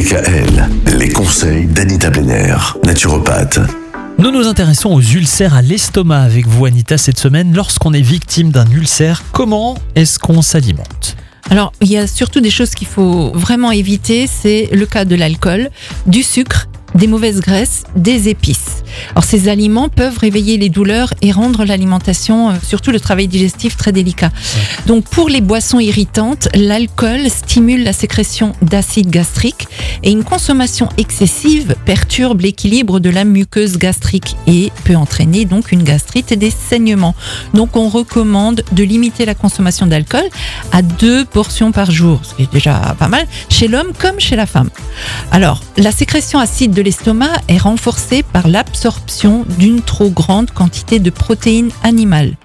DKL, les conseils d'Anita Benner, naturopathe. Nous nous intéressons aux ulcères à l'estomac avec vous Anita cette semaine. Lorsqu'on est victime d'un ulcère, comment est-ce qu'on s'alimente? Alors, il y a surtout des choses qu'il faut vraiment éviter. C'est le cas de l'alcool, du sucre, des mauvaises graisses, des épices. Alors, ces aliments peuvent réveiller les douleurs et rendre l'alimentation, euh, surtout le travail digestif, très délicat. Donc, pour les boissons irritantes, l'alcool stimule la sécrétion d'acide gastrique et une consommation excessive perturbe l'équilibre de la muqueuse gastrique et peut entraîner donc une gastrite et des saignements. Donc, on recommande de limiter la consommation d'alcool à deux portions par jour, ce qui est déjà pas mal, chez l'homme comme chez la femme. Alors, la sécrétion acide de l'estomac est renforcée par l'absorption d'une trop grande quantité de protéines animales.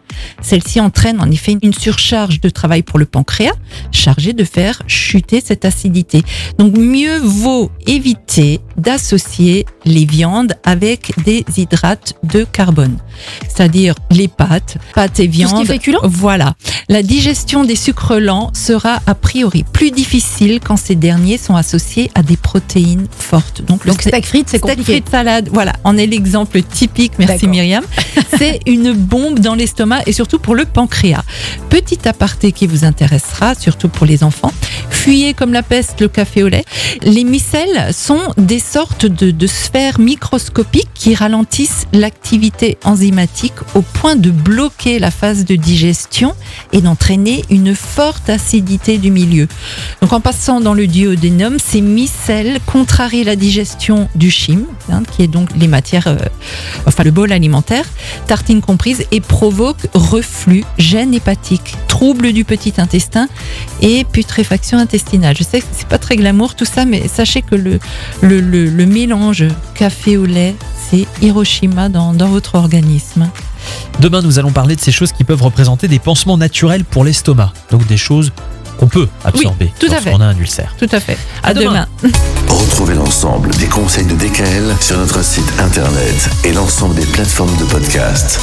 Celle-ci entraîne en effet une surcharge de travail pour le pancréas, chargé de faire chuter cette acidité. Donc mieux vaut éviter d'associer les viandes avec des hydrates de carbone, c'est-à-dire les pâtes, pâtes et Tout ce qui est viandes. féculent Voilà. La digestion des sucres lents sera a priori plus difficile quand ces derniers sont associés à des protéines fortes. Donc, le Donc steak- steak frites, c'est steak compliqué. frites salade, voilà, on est l'exemple typique, merci. Myriam. C'est une bombe dans l'estomac et surtout pour le pancréas. Petit aparté qui vous intéressera, surtout pour les enfants. Fuyez comme la peste le café au lait. Les micelles sont des sortes de, sphères microscopiques qui ralentissent l'activité enzymatique au point de bloquer la phase de digestion et d'entraîner une forte acidité du milieu. Donc en passant dans le duodénum, ces micelles contrarient la digestion du chyme, hein, qui est donc les matières, euh, enfin le bol alimentaire, tartines comprises, et provoquent reflux, gêne hépatique, troubles du petit intestin et putréfaction intestinale. Je sais que c'est pas très glamour tout ça, mais sachez que le, le, le- le mélange café au lait, c'est Hiroshima dans, dans votre organisme. Demain, nous allons parler de ces choses qui peuvent représenter des pansements naturels pour l'estomac. Donc des choses qu'on peut absorber tout à fait. lorsqu'on a un ulcère. Tout à fait. À À, demain. demain. Retrouvez l'ensemble des conseils de DKL sur notre site internet et l'ensemble des plateformes de podcast.